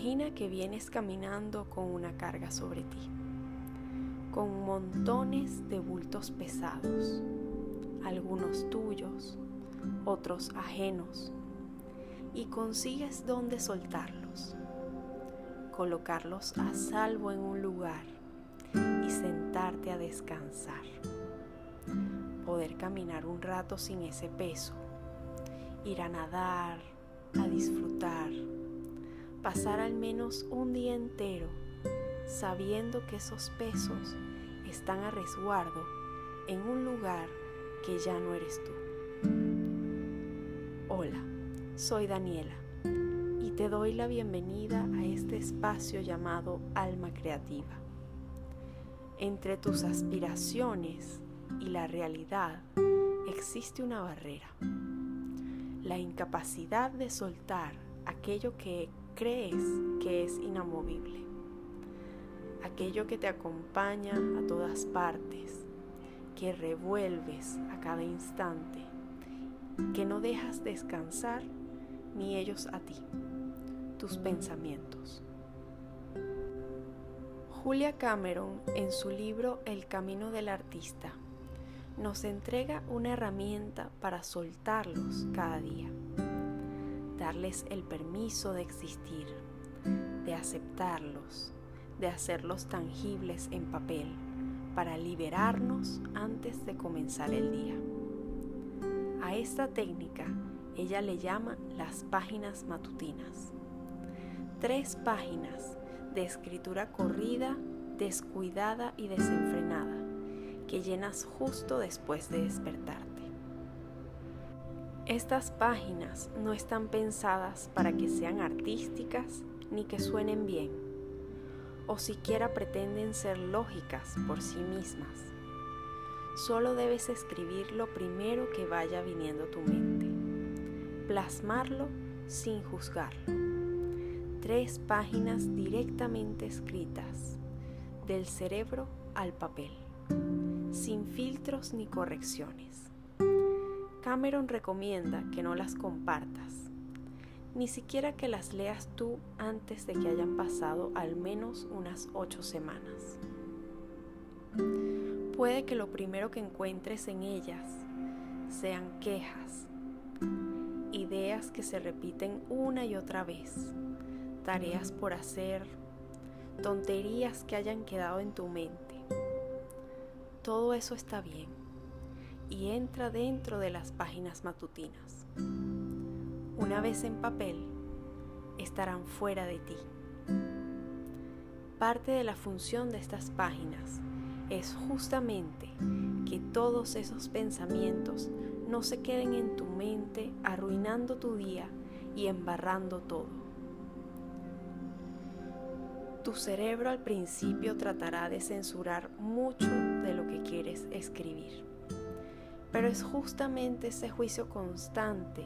Imagina que vienes caminando con una carga sobre ti, con montones de bultos pesados, algunos tuyos, otros ajenos, y consigues dónde soltarlos, colocarlos a salvo en un lugar y sentarte a descansar, poder caminar un rato sin ese peso, ir a nadar, a disfrutar pasar al menos un día entero sabiendo que esos pesos están a resguardo en un lugar que ya no eres tú. Hola, soy Daniela y te doy la bienvenida a este espacio llamado Alma Creativa. Entre tus aspiraciones y la realidad existe una barrera, la incapacidad de soltar aquello que crees que es inamovible, aquello que te acompaña a todas partes, que revuelves a cada instante, que no dejas descansar ni ellos a ti, tus pensamientos. Julia Cameron, en su libro El Camino del Artista, nos entrega una herramienta para soltarlos cada día darles el permiso de existir, de aceptarlos, de hacerlos tangibles en papel, para liberarnos antes de comenzar el día. A esta técnica ella le llama las páginas matutinas. Tres páginas de escritura corrida, descuidada y desenfrenada que llenas justo después de despertar. Estas páginas no están pensadas para que sean artísticas ni que suenen bien, o siquiera pretenden ser lógicas por sí mismas. Solo debes escribir lo primero que vaya viniendo tu mente, plasmarlo sin juzgarlo. Tres páginas directamente escritas, del cerebro al papel, sin filtros ni correcciones. Cameron recomienda que no las compartas, ni siquiera que las leas tú antes de que hayan pasado al menos unas ocho semanas. Puede que lo primero que encuentres en ellas sean quejas, ideas que se repiten una y otra vez, tareas por hacer, tonterías que hayan quedado en tu mente. Todo eso está bien y entra dentro de las páginas matutinas. Una vez en papel, estarán fuera de ti. Parte de la función de estas páginas es justamente que todos esos pensamientos no se queden en tu mente arruinando tu día y embarrando todo. Tu cerebro al principio tratará de censurar mucho de lo que quieres escribir pero es justamente ese juicio constante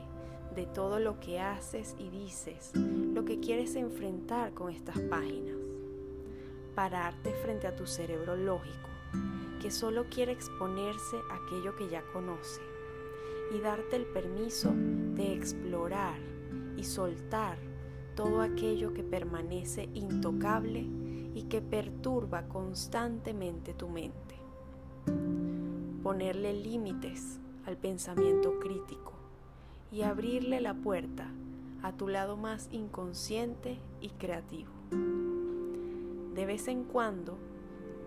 de todo lo que haces y dices lo que quieres enfrentar con estas páginas. Pararte frente a tu cerebro lógico, que solo quiere exponerse a aquello que ya conoce, y darte el permiso de explorar y soltar todo aquello que permanece intocable y que perturba constantemente tu mente ponerle límites al pensamiento crítico y abrirle la puerta a tu lado más inconsciente y creativo. De vez en cuando,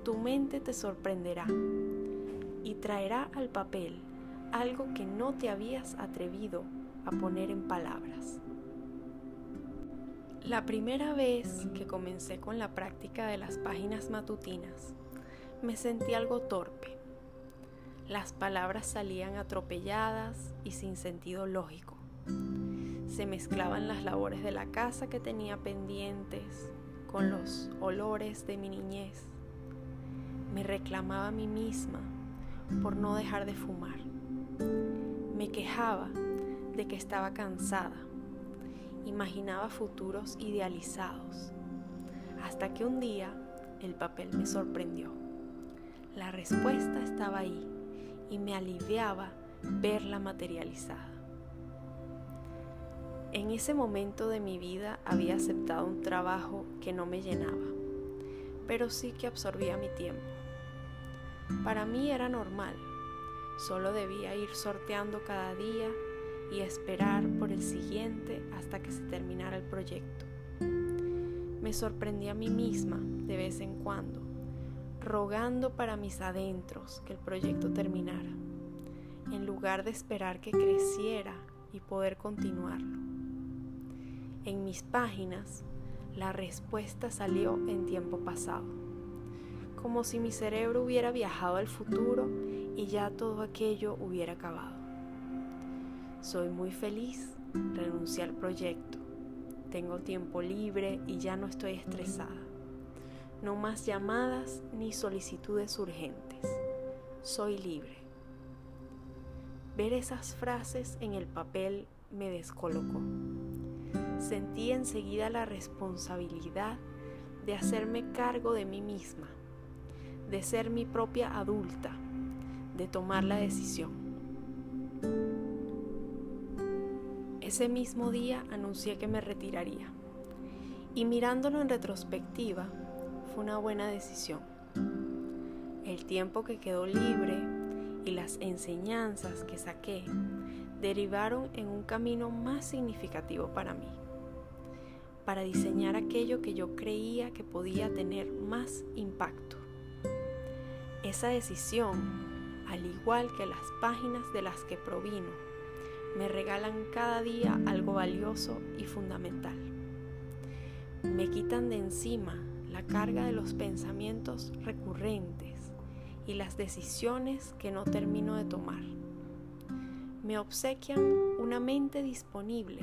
tu mente te sorprenderá y traerá al papel algo que no te habías atrevido a poner en palabras. La primera vez que comencé con la práctica de las páginas matutinas, me sentí algo torpe las palabras salían atropelladas y sin sentido lógico. Se mezclaban las labores de la casa que tenía pendientes con los olores de mi niñez. Me reclamaba a mí misma por no dejar de fumar. Me quejaba de que estaba cansada. Imaginaba futuros idealizados. Hasta que un día el papel me sorprendió. La respuesta estaba ahí y me aliviaba verla materializada. En ese momento de mi vida había aceptado un trabajo que no me llenaba, pero sí que absorbía mi tiempo. Para mí era normal, solo debía ir sorteando cada día y esperar por el siguiente hasta que se terminara el proyecto. Me sorprendí a mí misma de vez en cuando, rogando para mis adentros que el proyecto terminara, en lugar de esperar que creciera y poder continuarlo. En mis páginas, la respuesta salió en tiempo pasado, como si mi cerebro hubiera viajado al futuro y ya todo aquello hubiera acabado. Soy muy feliz, renuncié al proyecto, tengo tiempo libre y ya no estoy estresada. No más llamadas ni solicitudes urgentes. Soy libre. Ver esas frases en el papel me descolocó. Sentí enseguida la responsabilidad de hacerme cargo de mí misma, de ser mi propia adulta, de tomar la decisión. Ese mismo día anuncié que me retiraría y mirándolo en retrospectiva una buena decisión. El tiempo que quedó libre y las enseñanzas que saqué derivaron en un camino más significativo para mí, para diseñar aquello que yo creía que podía tener más impacto. Esa decisión, al igual que las páginas de las que provino, me regalan cada día algo valioso y fundamental. Me quitan de encima la carga de los pensamientos recurrentes y las decisiones que no termino de tomar. Me obsequian una mente disponible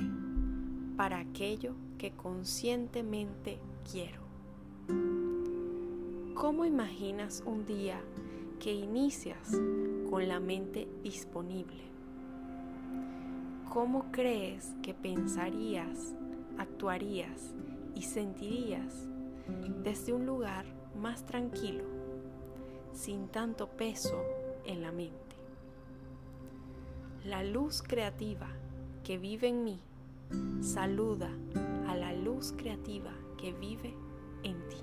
para aquello que conscientemente quiero. ¿Cómo imaginas un día que inicias con la mente disponible? ¿Cómo crees que pensarías, actuarías y sentirías desde un lugar más tranquilo, sin tanto peso en la mente? La luz creativa que vive en mí saluda a la luz creativa que vive en ti.